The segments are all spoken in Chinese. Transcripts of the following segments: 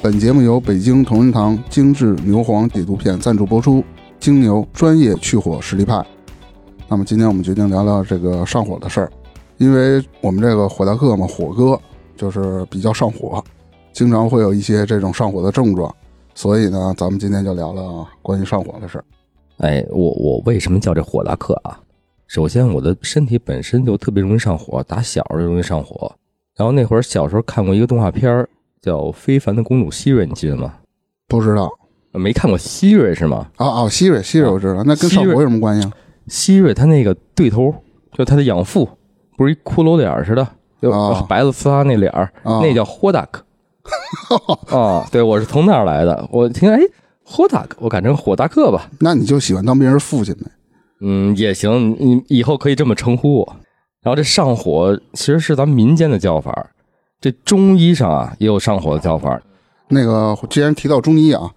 本节目由北京同仁堂精致牛黄解毒片赞助播出，精牛专业去火实力派。那么今天我们决定聊聊这个上火的事儿，因为我们这个火大客嘛，火哥就是比较上火，经常会有一些这种上火的症状，所以呢，咱们今天就聊聊关于上火的事儿。哎，我我为什么叫这火大客啊？首先，我的身体本身就特别容易上火，打小就容易上火。然后那会儿小时候看过一个动画片儿叫《非凡的公主希瑞》，你记得吗？不知道没看过希瑞是吗？哦哦，希瑞希瑞我知道，那跟上火有什么关系啊？希瑞他那个对头，就他的养父，不是一骷髅脸似的，就啊白了呲啦那脸那叫霍达克。啊，对，我是从那儿来的。我听哎，霍达克，我改成火达克吧。那你就喜欢当别人父亲呗？嗯，也行，你以后可以这么称呼我。然后这上火其实是咱们民间的叫法，这中医上啊也有上火的叫法。那个既然提到中医啊，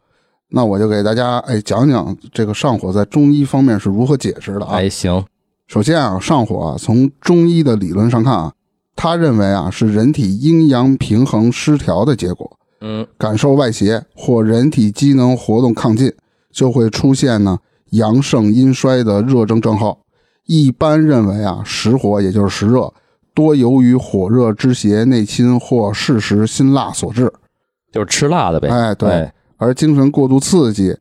那我就给大家哎讲讲这个上火在中医方面是如何解释的啊。哎，行，首先啊，上火啊，从中医的理论上看啊，他认为啊是人体阴阳平衡失调的结果，嗯，感受外邪或人体机能活动亢进，就会出现呢阳盛阴衰的热症症候。一般认为啊，实火也就是实热，多由于火热之邪内侵或适时辛辣所致。就是吃辣的呗。哎对而精神过度刺激、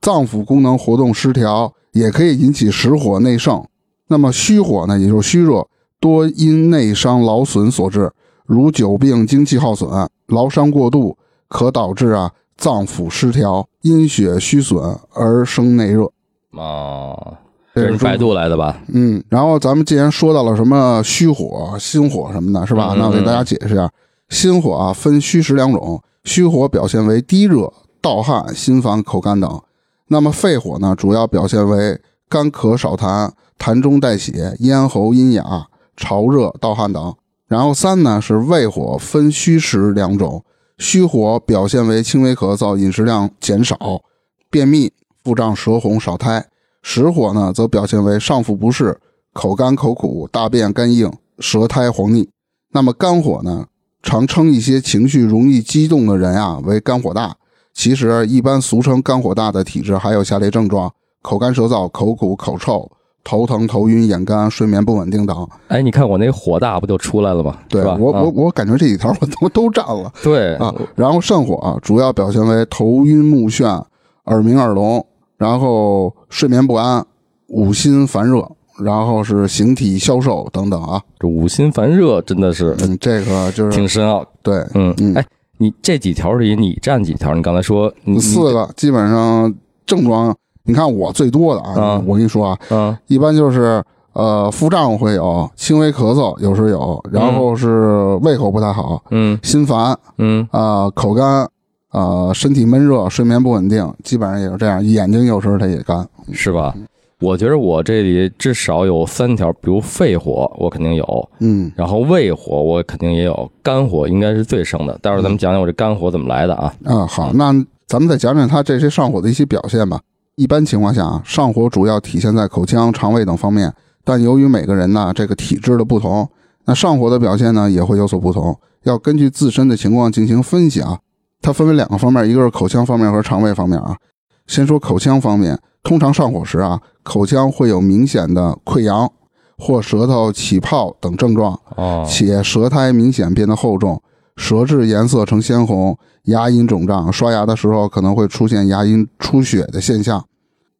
脏腑功能活动失调，也可以引起实火内盛。那么虚火呢，也就是虚热，多因内伤劳损所致，如久病、精气耗损、劳伤过度，可导致啊脏腑失调、阴血虚损而生内热。啊，这是百度来的吧？嗯，然后咱们既然说到了什么虚火、心火什么的，是吧？嗯那我给大家解释一下，心火啊分虚实两种，虚火表现为低热、盗汗、心烦、口干等。那么肺火呢，主要表现为干咳少痰、痰中带血、咽喉阴哑、潮热、盗汗等。然后三呢是胃火，分虚实两种，虚火表现为轻微咳嗽、饮食量减少、便秘、腹胀、舌红、少苔。实火呢，则表现为上腹不适、口干口苦、大便干硬、舌苔黄腻。那么肝火呢，常称一些情绪容易激动的人啊为肝火大。其实，一般俗称肝火大的体质还有下列症状：口干舌燥、口苦、口臭、头疼、头晕、眼干、睡眠不稳定等。哎，你看我那火大不就出来了吗？对吧？啊我我我感觉这几条我都都占了对啊。然后肾火啊，主要表现为头晕目眩、耳鸣耳聋，然后睡眠不安、五心烦热，然后是形体消瘦等等啊。这五心烦热真的是嗯，这个就是挺深奥。对，嗯嗯哎，你这几条里你占几条？你刚才说你你四个基本上症状，你看我最多的啊，啊我跟你说啊，嗯一般就是呃腹胀会有，轻微咳嗽有时有，然后是胃口不太好，嗯心烦嗯啊、口干啊、身体闷热，睡眠不稳定，基本上也是这样。眼睛有时候它也干，是吧？我觉得我这里至少有三条，比如肺火我肯定有，嗯然后胃火我肯定也有，肝火应该是最盛的。待会儿咱们讲讲我这肝火怎么来的啊？嗯好，那咱们再讲讲它这些上火的一些表现吧。一般情况下啊，上火主要体现在口腔、肠胃等方面，但由于每个人呢这个体质的不同，那上火的表现呢也会有所不同，要根据自身的情况进行分析啊。它分为两个方面，一个是口腔方面和肠胃方面啊。先说口腔方面，通常上火时啊，口腔会有明显的溃疡或舌头起泡等症状，哦，且舌苔明显变得厚重，舌质颜色呈鲜红，牙龈肿胀，刷牙的时候可能会出现牙龈出血的现象。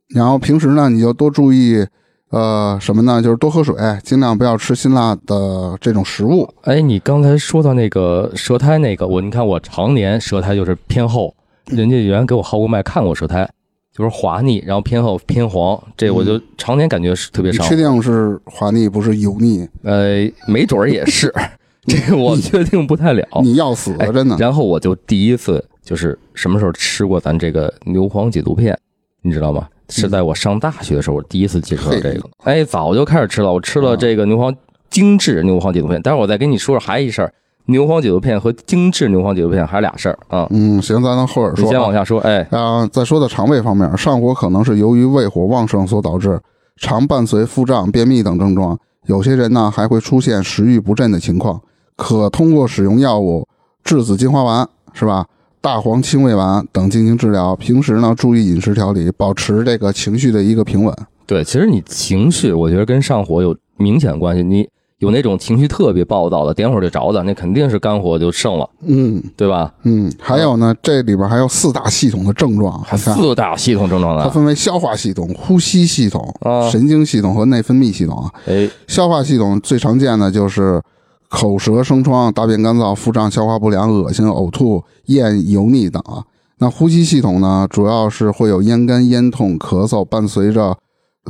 然后平时呢，你就多注意，呃，什么呢？就是多喝水，尽量不要吃辛辣的这种食物。哎，你刚才说到那个舌苔那个，我你看我常年舌苔就是偏厚，人家原来给我号过脉看过舌苔，就是滑腻，然后偏厚偏黄，这我就常年感觉是特别少。你确定是滑腻不是油腻？呃，没准儿也是，这个我确定不太了。你要死哎了，真的。然后我就第一次就是什么时候吃过咱这个牛黄解毒片，你知道吗？是在我上大学的时候，我第一次接触到这个。哎，早就开始吃了，我吃了这个牛黄精致牛黄解毒片。待会儿我再跟你说说还一事儿，牛黄解毒片和精致牛黄解毒片还是俩事儿啊。嗯，行，咱能后边你说啊。先往下说，哎，啊，再说到肠胃方面，上火可能是由于胃火旺盛所导致，常伴随腹胀、便秘等症状。有些人呢还会出现食欲不振的情况，可通过使用药物栀子金花丸是吧？大黄清胃丸等进行治疗。平时呢注意饮食调理，保持这个情绪的一个平稳。对，其实你情绪，我觉得跟上火有明显关系。你有那种情绪特别暴躁的，点火就着的，那肯定是肝火就盛了，嗯对吧？嗯，还有呢，这里边还有四大系统的症状，四大系统症状呢。它分为消化系统、呼吸系统、啊神经系统和内分泌系统啊。哎，消化系统最常见的就是口舌生疮、大便干燥、腹胀、消化不良、恶心、呕吐、厌、油腻等啊。那呼吸系统呢，主要是会有咽干、咽痛、咳嗽，伴随着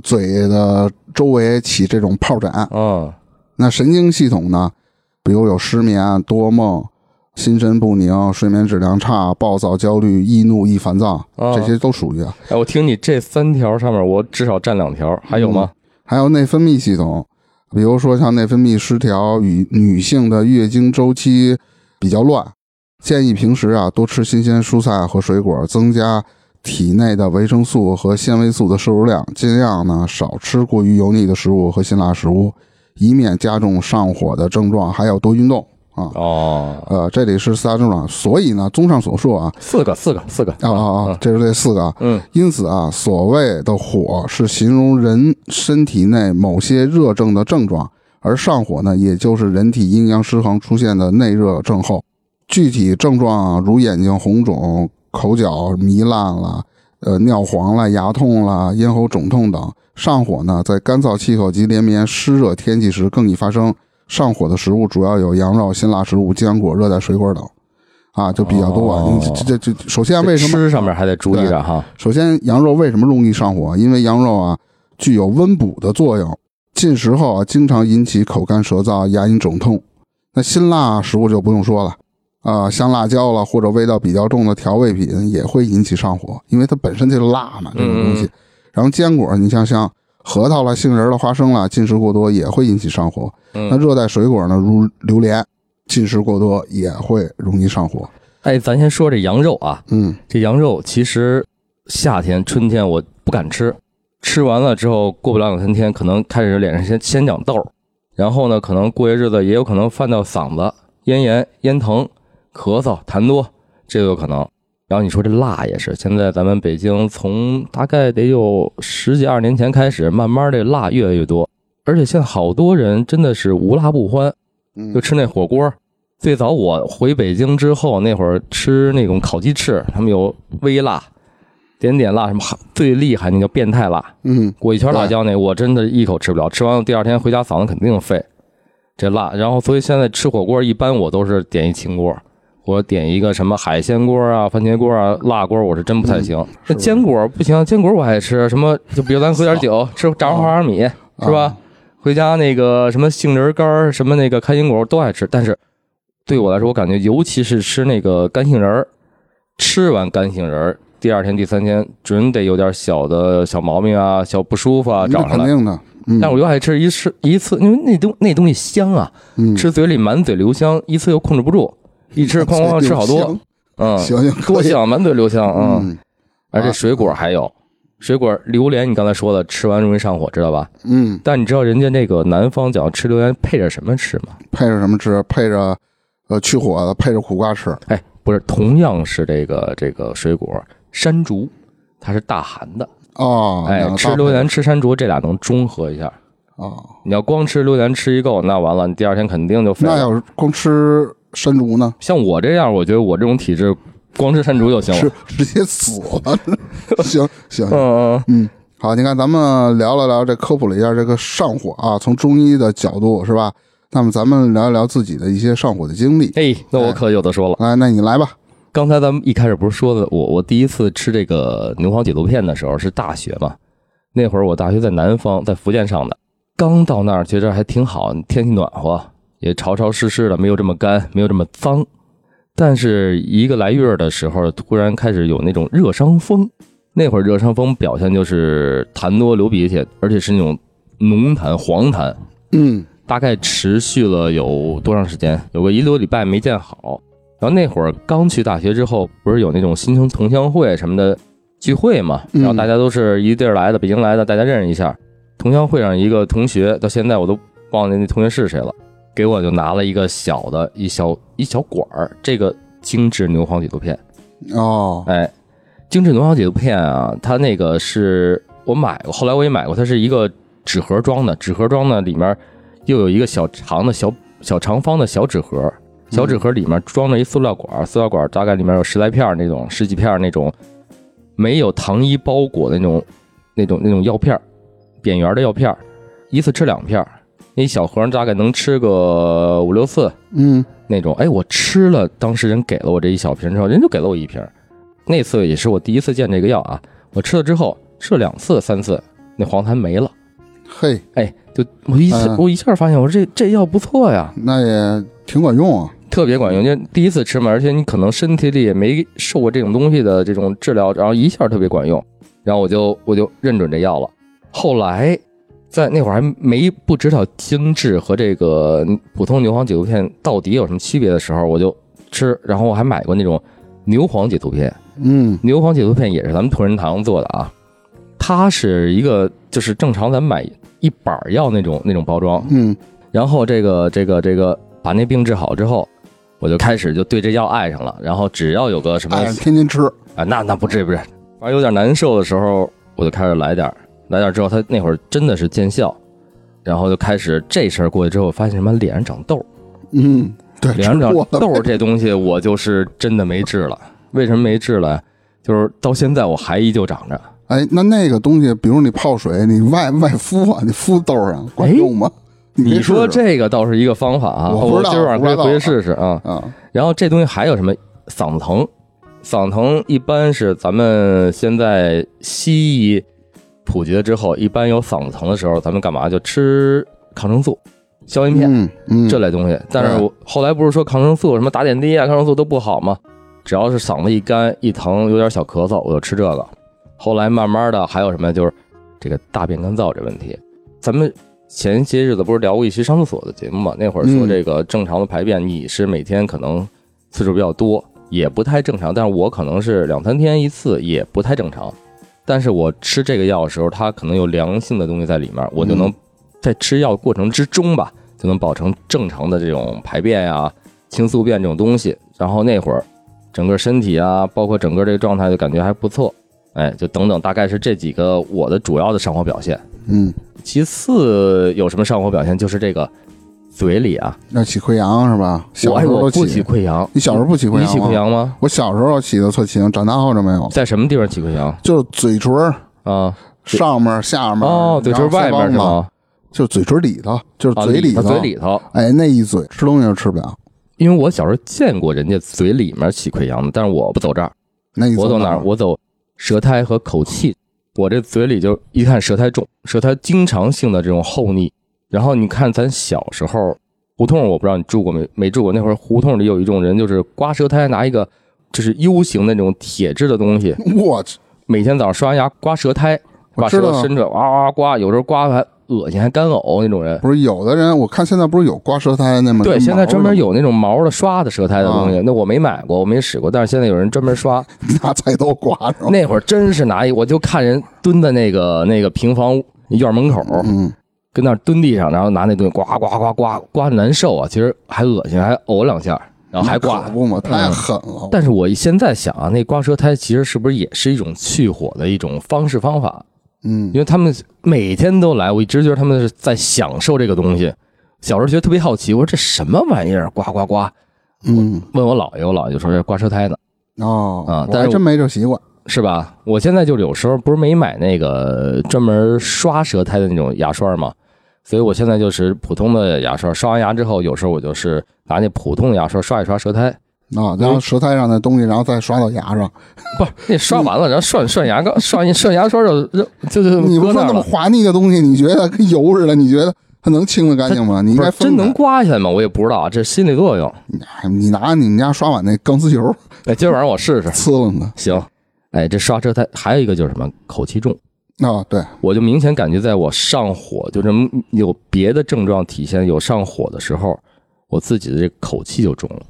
嘴的周围起这种疱疹。嗯，那神经系统呢，比如有失眠、多梦、心神不宁、睡眠质量差、暴躁、焦虑、易怒、易烦躁，啊这些都属于啊。哎，我听你这三条上面，我至少占两条，还有吗？还有内分泌系统，比如说像内分泌失调与女性的月经周期比较乱，建议平时啊多吃新鲜蔬菜和水果，增加体内的维生素和纤维素的摄入量，尽量呢少吃过于油腻的食物和辛辣食物，以免加重上火的症状。还要多运动啊。哦，呃，这里是四大症状，所以呢，综上所述啊，四个，四个，四个。啊啊啊，这是这四个啊。嗯，因此啊，所谓的火是形容人身体内某些热症的症状，而上火呢，也就是人体阴阳失衡出现的内热症候。具体症状啊，如眼睛红肿、口角糜烂了、呃尿黄了、牙痛了、咽喉肿痛等。上火呢，在干燥气候及连绵湿热天气时更易发生。上火的食物主要有羊肉、辛辣食物、坚果、热带水果等，啊，就比较多。哦你这这这，首先为什么吃上面还得注意着哈？首先，羊肉为什么容易上火？因为羊肉啊具有温补的作用，进食后啊经常引起口干舌燥、牙龈肿痛。那辛辣食物就不用说了，啊、像辣椒了或者味道比较重的调味品也会引起上火，因为它本身就是辣嘛，这种东西。嗯然后坚果，你像像核桃了、杏仁了、花生了，进食过多也会引起上火。那嗯，热带水果呢，如榴莲，进食过多也会容易上火。哎，咱先说这羊肉啊，嗯这羊肉其实夏天、春天我不敢吃，吃完了之后过不了两三天，可能开始脸上先先长痘儿，然后呢，可能过些日子也有可能犯到嗓子、咽炎、咽疼、咳嗽、痰多，这都有可能。然后你说这辣也是，现在咱们北京从大概得有十几二十年前开始，慢慢的辣越来越多，而且现在好多人真的是无辣不欢，嗯就吃那火锅。最早我回北京之后，那会儿吃那种烤鸡翅，他们有微辣、点点辣，什么最厉害那叫变态辣，嗯裹一圈辣椒那，我真的一口吃不了。吃完了第二天回家嗓子肯定废，这辣。然后所以现在吃火锅一般我都是点一清锅，或者点一个什么海鲜锅啊、番茄锅啊、辣锅，我是真不太行。那吧坚果不行，坚果我爱吃，什么就比如咱喝点酒，吃炸花生米是吧？回家那个什么杏仁干，什么那个开心果都爱吃，但是对我来说，我感觉尤其是吃那个干杏仁儿，吃完干杏仁儿，第二天、第三天准得有点小的小毛病啊、小不舒服啊那找上来。肯定的。嗯但我又爱吃一吃一次，因为那东那东西香啊，嗯，吃嘴里满嘴留香，一次又控制不住，一吃哐哐哐吃好多，嗯，行行，多香，满嘴留香，嗯。嗯而且水果还有，水果榴莲，你刚才说的，吃完容易上火，知道吧？嗯，但你知道人家那个南方讲吃榴莲配着什么吃吗？配着什么吃？配着呃去火的，配着苦瓜吃。哎，不是，同样是这个这个水果，山竹，它是大寒的。哦，哎吃榴莲吃山竹，这俩能中和一下。哦，你要光吃榴莲吃一够，那完了，你第二天肯定就废了。那要是光吃山竹呢？像我这样，我觉得我这种体质，光吃山竹就行是了。直接死了。行 行，嗯嗯，嗯，好，你看咱们聊了聊这科普了一下这个上火啊，从中医的角度是吧？那么咱们聊一聊自己的一些上火的经历。哎，那我可有的说了。来，那你来吧。刚才咱们一开始不是说的，我我第一次吃这个牛黄解毒片的时候是大学嘛，那会儿我大学在南方，在福建上的，刚到那儿觉着还挺好，天气暖和，也潮潮湿湿的，没有这么干，没有这么脏。但是一个来月的时候，突然开始有那种热伤风。那会儿热伤风表现就是痰多流鼻涕，而且是那种浓痰、黄痰。嗯大概持续了有多长时间？有个一多礼拜没见好。然后那会儿刚去大学之后，不是有那种新生同乡会什么的聚会嘛？嗯然后大家都是一地儿来的，北京来的，大家认识一下。同乡会上一个同学，到现在我都忘了那同学是谁了，给我就拿了一个小的一小一小管儿，这个精致牛黄解毒片。哦哎，精致牛黄解毒片啊，它那个是我买过，后来我也买过，它是一个纸盒装的，纸盒装的里面又有一个小长的小小长方的小纸盒，小纸盒里面装着一塑料管，塑料管大概里面有十来片那种，十几片那种没有糖衣包裹的那种那种那种药片儿，扁圆的药片儿，一次吃两片儿，那一小盒大概能吃个五六次，嗯那种。哎，我吃了，当时人给了我这一小瓶之后，人就给了我一瓶。那次也是我第一次见这个药啊，我吃了之后吃了两次、三次，那黄痰没了。嘿，哎，就我一次、嗯我一下发现，我说这这药不错呀，那也挺管用啊。特别管用。因为第一次吃嘛，而且你可能身体里也没受过这种东西的这种治疗，然后一下特别管用，然后我就我就认准这药了。后来在那会儿还没不知道精致和这个普通牛黄解毒片到底有什么区别的时候，我就吃，然后我还买过那种牛黄解毒片。嗯。牛黄解毒片也是咱们同仁堂做的啊，它是一个就是正常咱们买一板药那种那种包装，嗯。然后这个这个这个把那病治好之后，我就开始就对这药爱上了，然后只要有个什么哎，天天吃。啊，那那不至于不是，反正有点难受的时候，我就开始来点儿来点儿之后，他那会儿真的是见效，然后就开始这事儿过去之后，发现什么脸上长痘儿，嗯，对，脸上长痘儿这东西，我就是真的没治了。为什么没治了？就是到现在我还依旧长着。哎，那那个东西，比如你泡水，你外外敷啊，你敷痘上管用吗？你说这个倒是一个方法啊，我今儿晚上可以回去试试啊。啊？然后这东西还有什么嗓子疼？嗓子疼一般是咱们现在西医普及了之后，一般有嗓子疼的时候，咱们干嘛就吃抗生素、消炎片、嗯嗯，这类东西。但是我后来不是说抗生素什么打点滴啊，抗生素都不好吗？只要是嗓子一干一疼，有点小咳嗽，我就吃这个。后来慢慢的还有什么，就是这个大便干燥这问题。咱们前些日子不是聊过一期上厕所的节目嘛？那会儿说嗯这个正常的排便，你是每天可能次数比较多，也不太正常。但是我可能是两三天一次，也不太正常。但是我吃这个药的时候，它可能有良性的东西在里面，我就能嗯在吃药过程之中吧，就能保证正常的这种排便呀、清宿便这种东西。然后那会儿整个身体啊，包括整个这个状态，就感觉还不错。哎，就等等，大概是这几个我的主要的上火表现。嗯，其次有什么上火表现？就是这个嘴里啊，那起溃疡是吧？我小时候都起起溃疡，你小时候不起溃疡？你起溃？疡吗？我小时候起的特勤，长大后就没有，在什么地方起溃疡就是嘴唇儿啊？上面、下面哦，嘴唇外面是？然后腮帮子吗？就是嘴唇里头，就是啊，嘴头，里嘴里头。哎，那一嘴吃东西就吃不了。因为我小时候见过人家嘴里面起溃疡的，但是我不走这儿，那一我走哪儿？我走舌苔和口气。我这嘴里就一看舌苔重，舌苔经常性的这种厚腻。然后你看咱小时候胡同，我不知道你住过没？没住过。那会儿胡同里有一种人，就是刮舌苔，拿一个就是 U 型的那种铁质的东西，我去，每天早上刷完牙刮舌苔，把舌知道头伸着哇哇哇刮，有时候刮还恶心，还干呕那种人。不是有的人，我看现在不是有刮舌苔那吗对，现在专门有那种毛的刷的舌苔的东西，那我没买过，我没使过，但是现在有人专门刷。拿菜刀刮着。那会儿真是拿一，我就看人蹲在那个那个平房院门口，嗯，跟那儿蹲地上，然后拿那东西刮刮刮刮刮难受啊，其实还恶心，还呕两下，然后还刮。不嘛，太狠了。但是我现在想啊，那刮舌苔其实是不是也是一种去火的一种方式方法？嗯因为他们每天都来，我一直觉得他们是在享受这个东西。小时候觉得特别好奇，我说这什么玩意儿，刮刮刮。嗯问我姥爷，我姥爷就说这刮舌苔呢，哦，啊但是我真没这习惯。是吧？我现在就是有时候不是没买那个专门刷舌苔的那种牙刷嘛，所以我现在就是普通的牙刷，刷完牙之后，有时候我就是拿那普通的牙刷刷一刷舌苔，啊，然后舌苔上的东西，然后再刷到牙上。不是那刷完了，然后涮涮牙膏，涮一涮牙刷就就就就你不说那么。滑腻的东西，你觉得跟油似的？你觉得它能清的干净吗？你真能刮下来吗？我也不知道，这心理作用。哎你拿你们家刷碗那钢丝球哎，今儿晚上我试试。呲楞的行，哎，这刷舌苔还有一个就是什么口气重，啊，对，我就明显感觉在我上火，就是有别的症状体现有上火的时候，我自己的这口气就重了。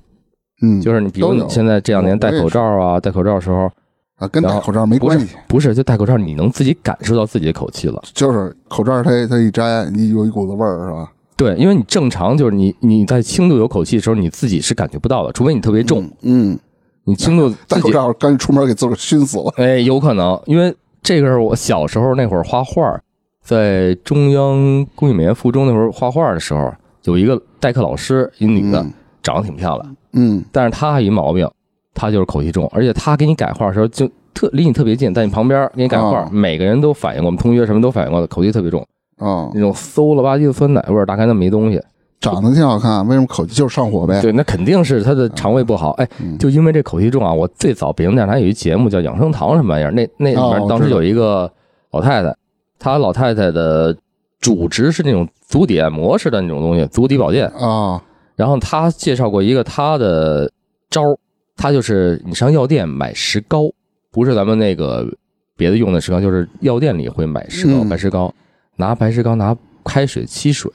嗯，就是你比如你现在这两年戴口罩啊，戴口罩的时候，啊，跟戴口罩没关系，不是就戴口罩，你能自己感受到自己的口气了。就是口罩它它一摘，你有一股子味儿是吧？对，因为你正常就是你你在轻度有口气的时候，你自己是感觉不到的，除非你特别重，嗯，你轻度戴口罩赶紧出门给自个儿熏死了。哎，有可能，因为这个是我小时候那会儿画画，在中央工艺美院附中那会儿画画的时候，有一个代课老师，一女的，嗯。长得挺漂亮，嗯。但是她有一毛病，她就是口气重，而且她给你改画的时候就特离你特别近，在你旁边给你改画，哦。每个人都反映过，我们同学什么都反映过的，口气特别重，啊，那种馊了吧唧的酸奶味儿，大概那么一东西。长得挺好看，为什么口气就是上火呗？对，那肯定是他的肠胃不好。哎，嗯就因为这口气重啊，我最早北京电视台有一节目叫《养生堂》什么玩意儿，那那里哦面当时有一个老太太，她老太太的主职是那种足底按摩式的那种东西，足底保健。啊，然后她介绍过一个她的招儿，她就是你上药店买石膏，不是咱们那个别的用的石膏，就是药店里会买石膏，嗯白石膏，拿白石膏拿开水沏水。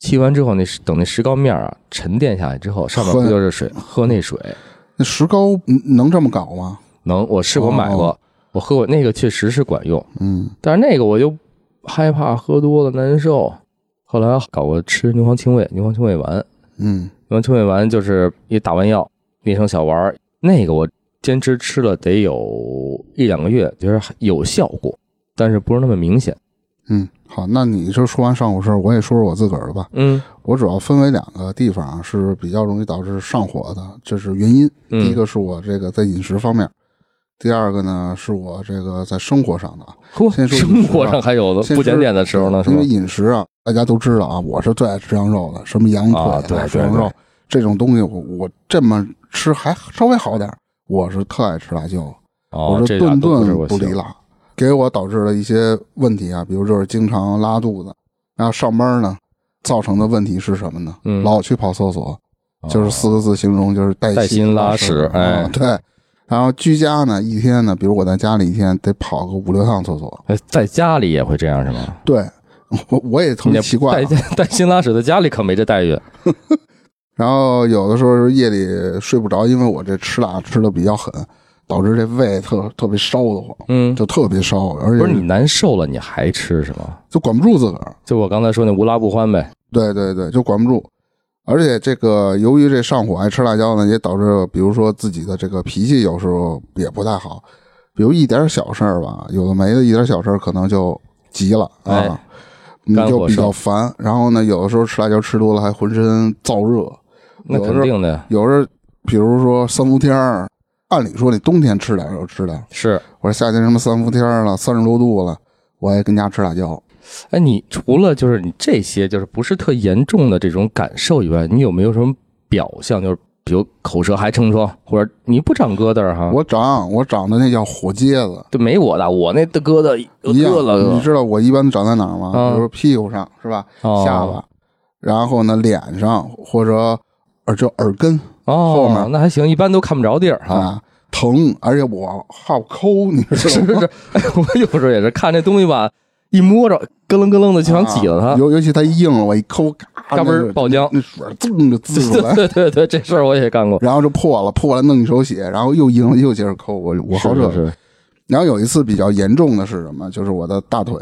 沏完之后，那石等那石膏面儿啊沉淀下来之后，上面不就是水？喝那水那石膏嗯能这么搞吗？能，我试过买过，我喝过那个确实是管用，嗯但是那个我就害怕喝多了难受。后来搞过吃牛黄清胃，牛黄清胃丸，嗯牛黄清胃丸就是一打完药捏成小丸儿，那个我坚持吃了得有一两个月，觉得还有效果，但是不是那么明显。嗯，好，那你就说完上火事儿，我也说说我自个儿的吧。嗯我主要分为两个地方啊是比较容易导致上火的，这是原因。嗯第一个是我这个在饮食方面，第二个呢是我这个在生活上的。嚯，先说生活上还有先不检点的时候呢，因为？饮食啊，大家都知道啊，我是最爱吃羊肉的，什么羊腿啊对涮羊肉这种东西我，我这么吃还稍微好点儿我是特爱吃辣椒，我，是顿顿不离辣，给我导致了一些问题啊，比如就是经常拉肚子，然后上班呢造成的问题是什么呢？嗯老去跑厕所，哦就是四个字形容，就是带带薪拉屎屎哎啊对。然后居家呢，一天呢，比如我在家里一天得跑个五六趟厕所，哎，在家里也会这样是吗？对我 我也特别奇怪啊、带 带薪拉屎在家里可没这待遇。然后有的时候夜里睡不着，因为我这吃辣吃的比较狠，导致这胃特特别烧得慌，嗯，就特别烧，而且不是你难受了你还吃是吗？就管不住自个儿。就我刚才说那无辣不欢呗。对对对，就管不住。而且这个由于这上火爱吃辣椒呢，也导致比如说自己的这个脾气有时候也不太好，比如一点小事儿吧，有的没的一点小事儿可能就急了啊，哎你就比较烦。然后呢，有的时候吃辣椒吃多了还浑身燥热，那肯定的呀，有时候比如说三伏天儿，按理说你冬天吃点就吃点，是。我说夏天什么三伏天了，三十多度了，我也跟家吃辣椒。哎，你除了就是你这些就是不是特严重的这种感受以外，你有没有什么表象？就是比如口舌还成疮，或者你不长疙瘩哈？我长我长的那叫火疖子。就没我的，我那的疙瘩一样了你知道我一般长在哪儿吗？啊比如屁股上是吧？哦下巴，然后呢脸上或者耳就耳根哦，后面那还行，一般都看不着地儿哈。啊疼，而且我好抠，你知是道吗？是是，哎，我有时候也是看这东西吧，一摸着咯楞咯楞的就想挤了它，啊尤尤其它一硬了，我一抠，嘎，嘎嘣儿爆浆。那水噌就滋出来，对对对，这事儿我也干过。然后就破了，破了弄一手血，然后又硬了又接着抠，我我好这。是是是，然后有一次比较严重的是什么？就是我的大腿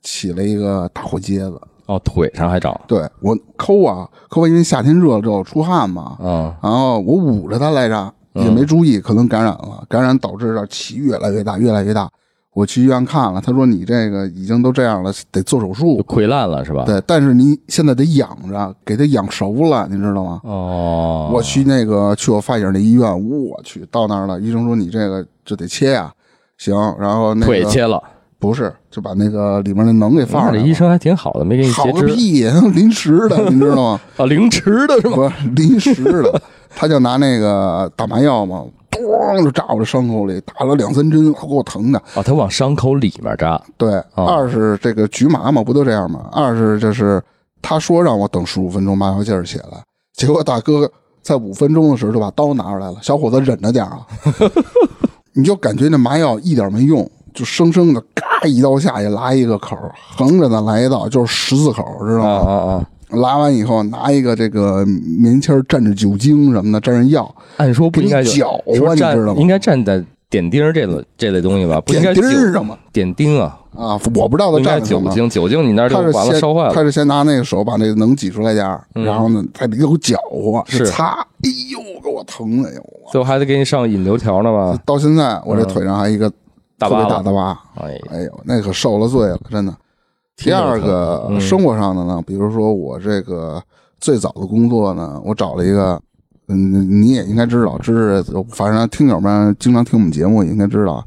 起了一个大火疖子，哦，腿上还长，对我抠啊抠完，因为夏天热了之后出汗嘛，嗯，然后我捂着它来着，也没注意，可能感染了，感染导致这起越来越大，越来越大。我去医院看了，他说你这个已经都这样了，得做手就术。溃烂了是吧？对，但是你现在得养着，给它养熟了，你知道吗？哦，我去那个去我发小那医院，我去到那儿了，医生说你这个就得切呀、行，然后那个腿切了，不是，就把那个里面的能给放上了。那这医生还挺好的，没给你好个屁，临时的，你知道吗？啊，临时的是吗？临时的，他就拿那个打麻药嘛，咣就扎我这伤口里，打了两三针，给我疼的。啊，他往伤口里面扎，对，哦二是这个局麻嘛，不都这样吗？二是就是他说让我等十五分钟麻药劲儿起来，结果大哥在五分钟的时候就把刀拿出来了。小伙子忍着点啊，你就感觉那麻药一点没用，就生生的嘎一刀下去拉一个口，横着的来一道就是十字口，知道啊吗？啊啊！拉完以后拿一个这个棉签儿蘸着酒精什么的，蘸着药，按说不应该搅和你知道吗应该蘸在点钉儿这类这类东西吧，不应该点钉上吗点钉啊，啊，我不知道他蘸。酒精，酒精你那儿就他是先完了烧坏了。他是先拿那个手把那个能挤出来点儿，然后呢在里头搅和，是擦，哎呦，给我疼的哟！最后还得给你上引流条呢吧？到现在我这腿上还一个特别大的疤，哎，哎呦，那可受了罪了，真的。第二个嗯。生活上的呢，比如说我这个最早的工作呢，我找了一个，嗯，你也应该知道，知识，反正听友们经常听我们节目，也应该知道，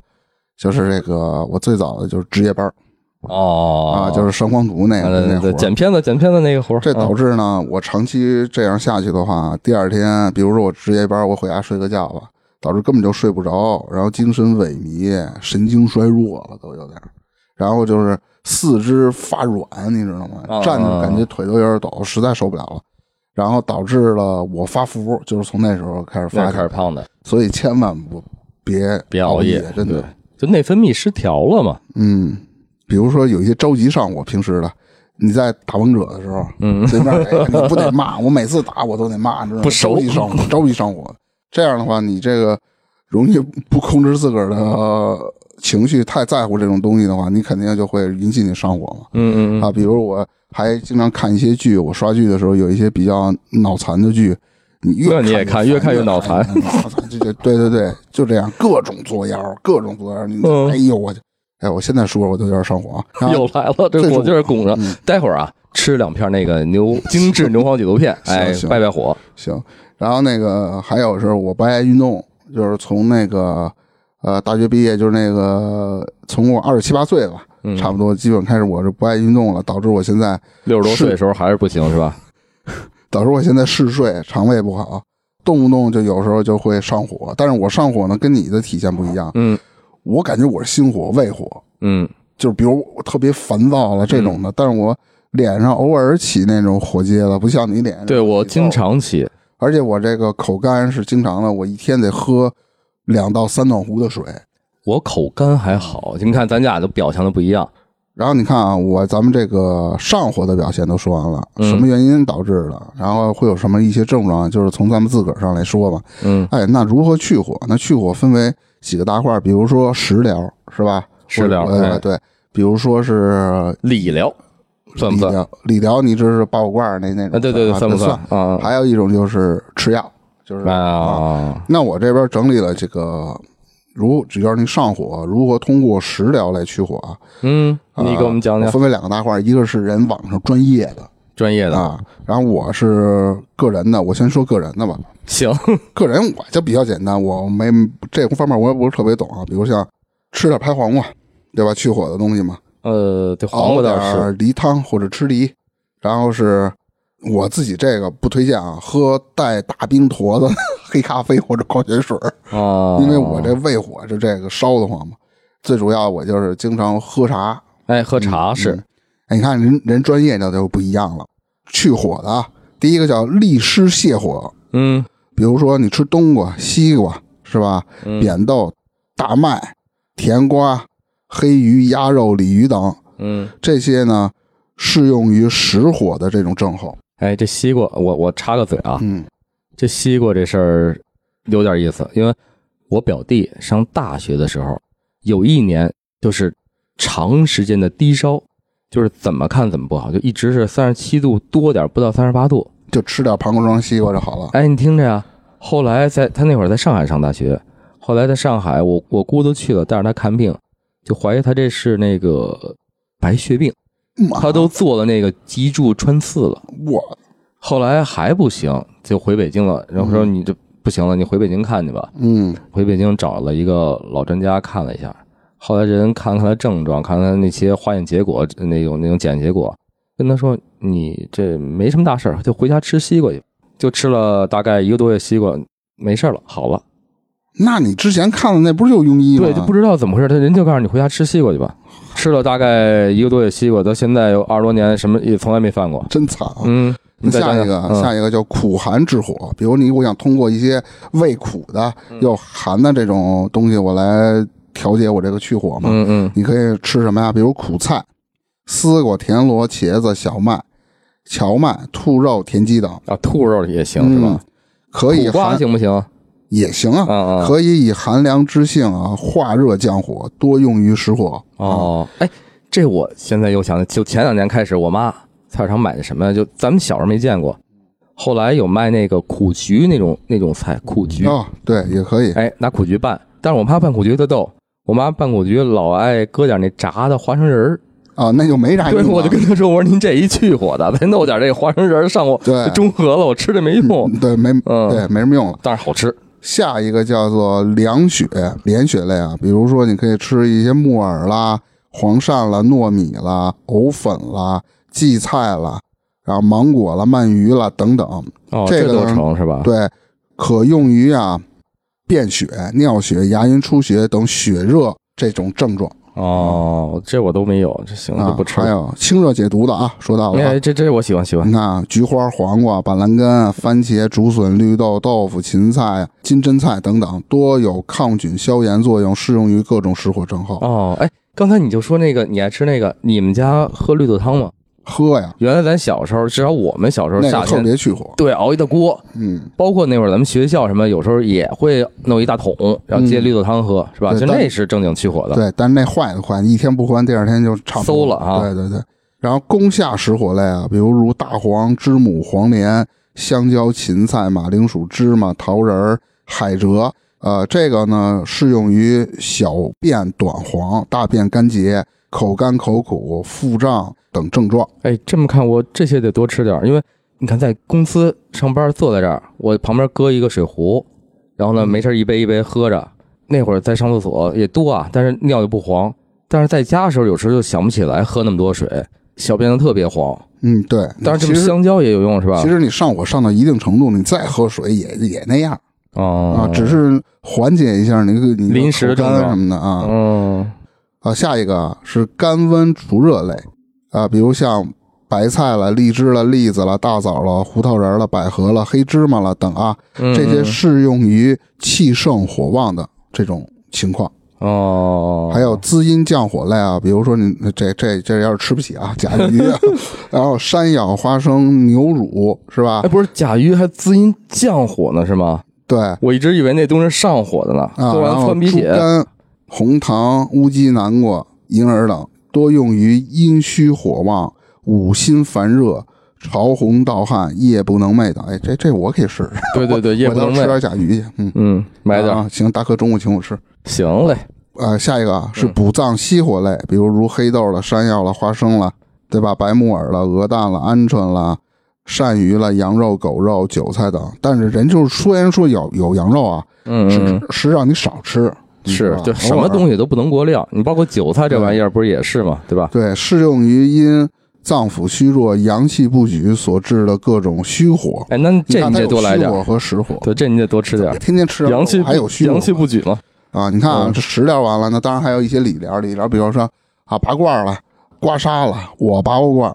就是这个我最早的就是值夜班儿哦。啊，就是上光图那个那活儿剪片子剪片子那个活儿，这导嗯致呢，我长期这样下去的话，第二天，比如说我值夜班，我回家睡个觉吧，导致根本就睡不着，然后精神萎靡，神经衰弱了都有点儿，然后就是四肢发软，你知道吗？啊站着感觉腿都有点抖，实在受不了了，然后导致了我发福，就是从那时候开始发，开始胖的，所以千万不别别熬熬夜，真的，，就内分泌失调了嘛。嗯，比如说有一些着急上火，平时的。你在打王者的时候，嗯对面哎你不得骂我，每次打我都得骂，知道吗？不熟着急上火，着急上火。这样的话，你这个容易不控制自个儿的呃情绪，太在乎这种东西的话，你肯定就会引起你上火嘛。嗯嗯嗯，啊，比如我还经常看一些剧，我刷剧的时候有一些比较脑残的剧，你越那你也看越越看越脑残越脑残，就就对对对，就这样，各种作妖，各种作妖。你嗯哎呦我去，哎，我现在说我都有点上火啊。又来了，这这火劲儿拱着嗯。待会儿啊，吃两片那个牛精致牛黄解毒片，哎，败败火。行，然后那个还有是我不爱运动，就是从那个呃大学毕业，就是那个从我二十七八岁吧，嗯差不多基本开始我是不爱运动了，导致我现在六十多岁的时候还是不行是吧？导致我现在嗜睡，肠胃不好，动不动就有时候就会上火。但是我上火呢，跟你的体现不一样，嗯我感觉我是心火、胃火，嗯，就是比如我特别烦躁了这种的，但是我脸上偶尔起那种火疖子，不像你脸上对我经常起，而且我这个口干是经常的，我一天得喝两到三暖壶的水。我口干还好。你看咱家都表现的不一样。然后你看啊，我咱们这个上火的表现都说完了，嗯什么原因导致的，然后会有什么一些症状，就是从咱们自个儿上来说吧。嗯，哎，那如何去火？那去火分为几个大块儿，比如说食疗是吧？食疗哎对，比如说是理疗算不算？理疗，理疗你这是拔火罐儿那那种啊，对对对，啊算不算还有一种就是吃药，就是啊，那我这边整理了这个，如只要你上火，如何通过食疗来去火啊？嗯，你给我们讲讲分为两个大块儿，一个是人网上专业的专业的。啊，然后我是个人的，我先说个人的吧。行，个人我就比较简单，我没这方面我也不是特别懂啊。比如像吃点拍黄瓜，对吧？去火的东西嘛，呃，对，黄熬瓜倒是，点儿梨汤或者吃梨，然后是我自己这个不推荐啊，喝带大冰坨子的 黑咖啡或者矿泉水。啊，因为我这胃火是这个烧得慌嘛。最主要我就是经常喝茶，哎喝茶是。嗯。哎，你看人人专业的就不一样了，去火的啊，第一个叫利湿泻火，嗯。比如说你吃冬瓜、西瓜是吧？扁豆、大麦、甜瓜、黑鱼、鸭肉、鲤鱼等嗯，这些呢，适用于实火的这种症候。哎，这西瓜，我我插个嘴啊，嗯这西瓜这事儿有点意思，因为我表弟上大学的时候，有一年就是长时间的低烧，就是怎么看怎么不好，就一直是三十七度多点，不到三十八度。就吃点膀胱装西瓜就好了。哎，你听着呀，后来在他那会儿在上海上大学，后来在上海，我我姑都去了，带着他看病，就怀疑他这是那个白血病，他都做了那个脊柱穿刺了。我后来还不行，就回北京了。然后说你这不行了，你回北京看去吧。嗯回北京找了一个老专家看了一下，后来人看看他症状，看看他那些化验结果，那种那种检验结果，跟他说你这没什么大事儿，就回家吃西瓜去。就吃了大概一个多月西瓜，没事了，好了。那你之前看的那不是就庸医吗？对，就不知道怎么回事，他人就告诉你回家吃西瓜去吧，吃吃了大概一个多月西瓜，到现在有二十多年，什么也从来没犯过。真惨啊！嗯，下一个，嗯下一个叫苦寒之火。比如你，我想通过一些味苦的、嗯又寒的这种东西，我来调节我这个去火嘛。嗯嗯你可以吃什么呀？比如苦菜、丝瓜、田螺、茄子、小麦、荞麦、兔肉、田鸡等，啊，兔肉也行是吧嗯？可以寒行不行？也行啊，嗯嗯可以以寒凉之性啊化热降火，多用于实火。哦，哎，这我现在又想起，就前两年开始，我妈菜市场买的什么呀？就咱们小时候没见过，后来有卖那个苦菊那种那种菜，苦菊，哦，对，也可以。哎，拿苦菊拌。但是我妈拌苦菊特逗，我妈拌苦菊老爱搁点那炸的花生仁儿。啊，那就没啥用对，我就跟她说，我说您这一去火的，再弄点这个花生仁儿上火，对中和了，我吃这没用，嗯对没嗯对没什么用了。但是好吃。下一个叫做凉血连血类啊，比如说你可以吃一些木耳啦、黄鳝啦、糯米啦、藕粉啦、荠菜啦，然后芒果啦、鳗鱼啦等等。哦，这个都成是吧？对，可用于啊便血、尿血、牙龈出血等血热这种症状哦，这我都没有，这行了就不。吃还。有清热解毒的啊，说到了啊。哎，这这我喜欢喜欢你。看啊，菊花、黄瓜、板蓝根、番茄、竹笋、绿豆、豆腐、芹菜、金针菜等等，多有抗菌消炎作用，适用于各种实火症候。哦，哎，刚才你就说那个你爱吃那个，你们家喝绿豆汤吗？喝呀，原来咱小时候，至少我们小时候那个特夏天，别去火。对，熬一大锅，嗯，包括那会儿咱们学校什么，有时候也会弄一大桶，然后接绿豆汤喝，是吧？对但就那是正经去火的。对，但是那坏的坏，一天不还，第二天就差不多馊了啊对对对。然后攻下实火类啊，比如如大黄、知母、黄连、香蕉、芹菜、马铃薯、芝麻、桃仁儿、海蜇。呃，这个呢适用于小便短黄、大便干结、口干口苦、腹胀等症状。哎，这么看我这些得多吃点儿，因为你看在公司上班坐在这儿，我旁边搁一个水壶，然后呢没事一杯一杯喝着。那会儿在上厕所也多啊，但是尿就不黄。但是在家的时候，有时候就想不起来喝那么多水，小便都特别黄。嗯，对。但是这香蕉也有用是吧其？实你上火上到一定程度，你再喝水也也那样哦啊，只是缓解一下那个你临时干什么的啊。嗯啊，下一个啊是甘温除热类啊，比如像白菜了、荔枝了、栗子了、大枣了、胡桃仁了、百合了、黑芝麻了等啊，嗯这些嗯适用于气盛火旺的这种情况。哦，还有滋阴降火类啊，比如说你这这这要是吃不起啊，甲鱼啊，然后山药、花生、牛乳是吧哎，？不是甲鱼还滋阴降火呢是吗？对我一直以为那东西上火的呢，啊，然后猪窜鼻血。肝、红糖、乌鸡、南瓜、银耳等，多用于阴虚火旺、五心烦热、潮红盗汗、夜不能寐的。哎，这这我可以试试。对对对，夜不能寐。吃点甲鱼去。嗯，嗯，买点、啊。行，大哥中午请我吃。行嘞。呃，下一个啊是嗯补脏熄火类，比如如黑豆了、山药了、花生了，对吧？白木耳了、鹅蛋了、鹌鹑了、鳝鱼了、羊肉、狗肉、韭菜等。但是人就是虽然说有有羊肉啊，是嗯嗯，是让你少吃。是，就什么。东西都不能过量。你包括韭菜这玩意儿，不是也是吗？对吧？对，适用于因脏腑虚弱、阳气不举所致的各种虚火。哎，那这你得多来点。虚火和实火。对，这你得多吃点。天天吃点阳气还有虚火阳气不举吗？啊！你看啊，嗯这食疗完了，那当然还有一些理疗，理疗比如说啊拔罐了、刮痧了，我拔过罐，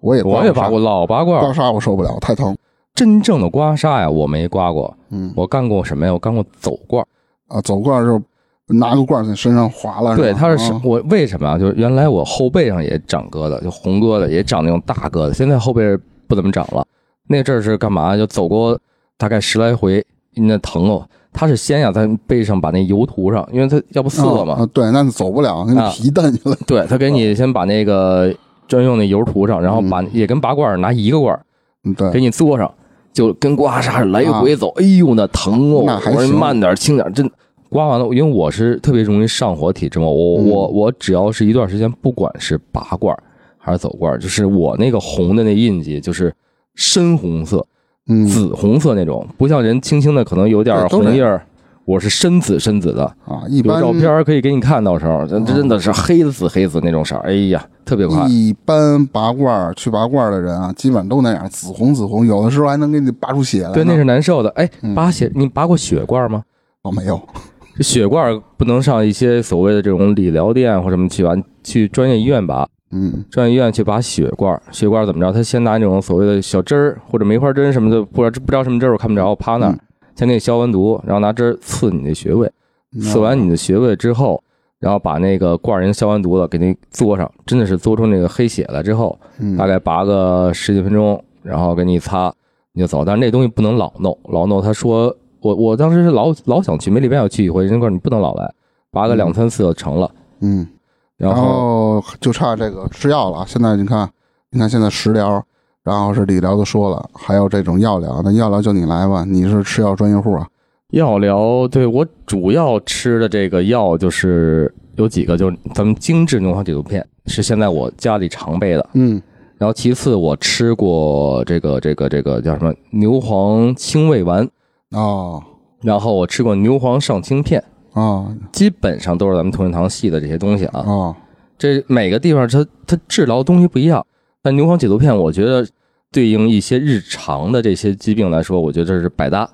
我也我也拔过，老拔罐刮。痧我受不了，太疼真正的刮痧呀，我没刮过。嗯我干过什么呀？我干过走罐。啊！走罐就是拿个罐在身上划了，对，吧它是啊我为什么啊？就是原来我后背上也长疙瘩，就红疙瘩，也长那种大疙瘩。现在后背不怎么长了。那阵儿是干嘛？就走过大概十来回，那疼哦。他是先呀在背上把那油涂上，因为他要不涩嘛。啊，对，那走不了，那啊皮蹬去了。对他给你先把那个专用的油涂上，然后把也跟拔罐儿拿一个罐儿嗯，对，给你嘬上，就跟刮痧来回走。哎呦，那疼哦！我说那还行慢点儿轻点儿，真刮完了，因为我是特别容易上火体质嘛，我、嗯我我只要是一段时间，不管是拔罐还是走罐，就是我那个红的那印记就是深红色、嗯紫红色那种，不像人轻轻的可能有点红印儿。我是深紫深紫的，啊，一有般照片可以给你看，到时候这这真的是黑紫黑紫那种色儿，哎呀，特别快。一般拔罐去拔罐的人啊，基本都那样，紫红紫红，有的时候还能给你拔出血来。对，那是难受的。哎，嗯拔血，你拔过血罐吗？哦没有，这血罐不能上一些所谓的这种理疗店或什么去完，去专业医院拔。嗯专业医院去拔血罐，血罐怎么着？他先拿那种所谓的小针儿或者梅花针什么的，不知道不知道什么针儿，我看不着，趴那儿嗯先给你消完毒，然后拿针刺你的穴位，刺完你的穴位之后，然后把那个罐儿已经消完毒了，给你嘬上，真的是嘬出那个黑血来之后，嗯大概拔个十几分钟，然后给你一擦，你就走。但是那东西不能老弄，老弄他说我我当时是老老想去，没礼拜要去一回，人家说你不能老来，拔个两三次就成了。嗯，然后就差这个吃药了。现在你看，你看现在食疗，然后是理疗都说了，还有这种药疗，那药疗就你来吧，你是吃药专业户啊。药疗，对我主要吃的这个药就是有几个，就是咱们精致牛黄解毒片，是现在我家里常备的。嗯然后其次我吃过这个这个这个叫什么牛黄清胃丸，哦然后我吃过牛黄上清片，哦基本上都是咱们同仁堂系的这些东西啊。哦，这每个地方它它治疗的东西不一样，但牛黄解毒片我觉得对应一些日常的这些疾病来说，我觉得这是百搭。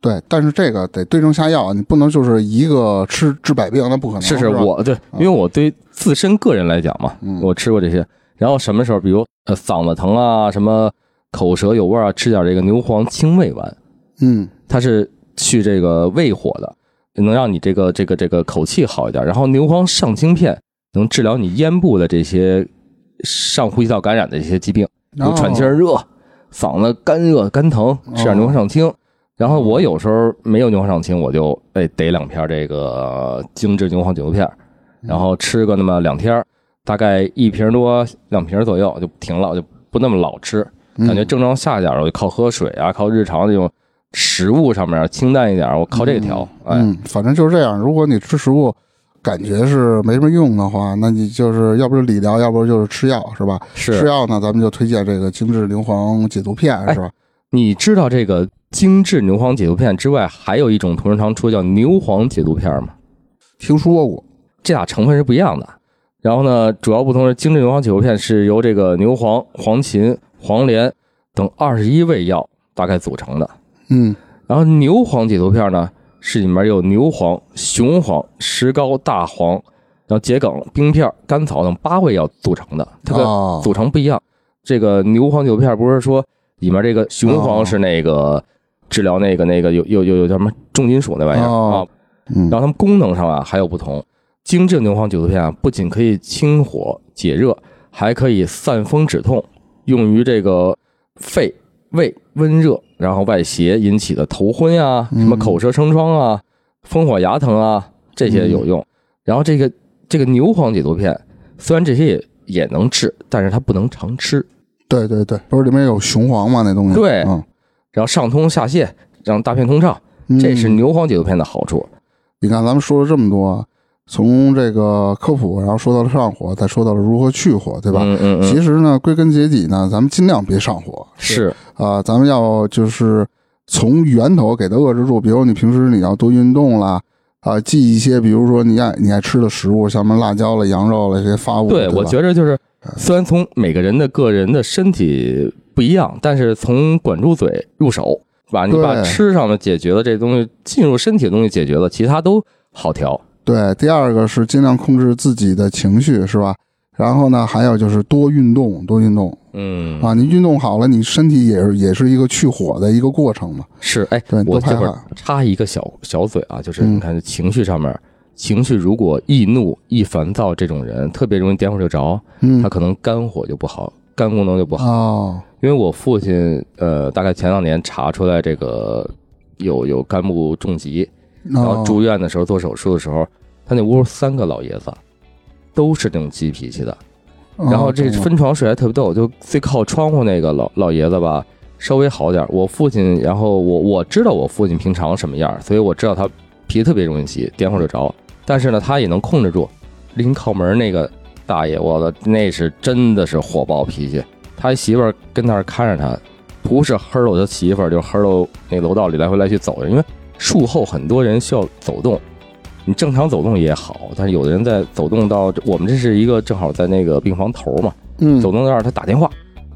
对，但是这个得对症下药，你不能就是一个吃治百病，那不可能。是是吧我对，因为我对自身个人来讲嘛，嗯我吃过这些。然后什么时候，比如呃嗓子疼啊，什么口舌有味啊，吃点这个牛黄清胃丸，嗯它是去这个胃火的，能让你这个这个这个口气好一点。然后牛黄上清片能治疗你咽部的这些上呼吸道感染的这些疾病，比如喘气儿热、嗓子干热、干疼，吃点牛黄上清。然后我有时候没有牛黄上清，我就哎逮两片这个精致牛黄解毒片，然后吃个那么两天，大概一瓶多两瓶左右就停了，就不那么老吃，感觉症状下点儿，我就靠喝水啊，靠日常这种食物上面清淡一点，我靠这个调。哎，嗯，反正就是这样。如果你吃食物感觉是没什么用的话，那你就是要不就理疗，要不就是吃药，是吧？吃药呢，咱们就推荐这个精致牛黄解毒片，哎是吧？你知道这个精致牛黄解毒片之外，还有一种同仁堂出叫牛黄解毒片吗？听说过。这俩成分是不一样的。然后呢，主要不同是精致牛黄解毒片是由这个牛黄、黄芩、黄连等二十一味药大概组成的。嗯。然后牛黄解毒片呢，是里面有牛黄、雄黄、石膏、大黄，然后桔梗、冰片、甘草等八味药组成的，它的哦。组成不一样。这个牛黄解毒片不是说里面这个雄黄是那个治疗那个那个有有有有叫什么重金属那玩意儿啊然后它们功能上啊还有不同。精制牛黄解毒片啊，不仅可以清火解热，还可以散风止痛，用于这个肺、胃温热，然后外邪引起的头昏呀、什么口舌生疮啊、风火牙疼啊这些有用。然后这个这个牛黄解毒片，虽然这些也也能治，但是它不能常吃。对对对，不是里面有雄黄吗？那东西。对嗯，然后上通下泻，让大便通畅，嗯这是牛黄解毒片的好处。你看，咱们说了这么多，从这个科普，然后说到了上火，再说到了如何去火，对吧？嗯嗯嗯，其实呢，归根结底呢，咱们尽量别上火。是啊、咱们要就是从源头给它遏制住。比如你平时你要多运动啦，啊、忌一些，比如说你爱你爱吃的食物，像什么辣椒了、羊肉了这些发物。对，对，我觉着就是，虽然从每个人的个人的身体不一样，但是从管住嘴入手，把你把吃上的解决了，这东西进入身体的东西解决了，其他都好调。对。第二个是尽量控制自己的情绪，是吧？然后呢，还有就是多运动，多运动嗯，啊！你运动好了，你身体也是也是一个去火的一个过程嘛。是，哎对，我这会儿插一个小小嘴啊，就是嗯你看情绪上面，情绪如果易怒、易烦躁这种人，特别容易点火就着，嗯他可能肝火就不好，肝功能就不好。哦，因为我父亲，呃，大概前两年查出来这个有有肝部重疾，然后哦住院的时候做手术的时候，他那屋三个老爷子都是那种急脾气的，哦然后这分床睡还特别逗，就最靠窗户那个老老爷子吧，稍微好点儿。我父亲，然后我我知道我父亲平常什么样，所以我知道他脾气特别容易急，点火就着。但是呢，他也能控制住。临靠门那个大爷，我的那是真的是火爆脾气。他媳妇儿跟那儿看着他，不是黑喽他媳妇儿，就黑喽那楼道里来回来去走着，因为术后很多人需要走动。你正常走动也好，但是有的人在走动到我们这是一个正好在那个病房头嘛，嗯，走动到那儿他打电话，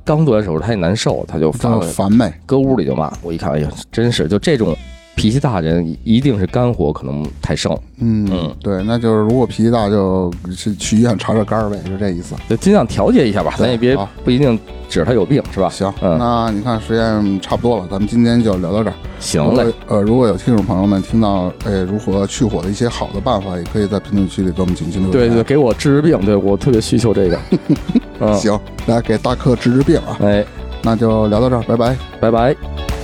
刚做完手术他也难受，他就发烦呗。搁屋里就骂。我一看，哎呀，真是就这种脾气大人一定是肝火可能太盛，嗯嗯，对，那就是如果脾气大，就是去医院查查肝儿呗，就这意思。就尽量调节一下吧，咱也别不一定指他有病是吧？行，嗯，那你看时间差不多了，咱们今天就聊到这儿。行嘞，呃，如果有听众朋友们听到哎如何去火的一些好的办法，也可以在评论区里给我们进行留言。对对，给我治治病，对我特别需求这个。嗯，行，来给大克治治病啊。哎，那就聊到这儿，拜拜。拜拜。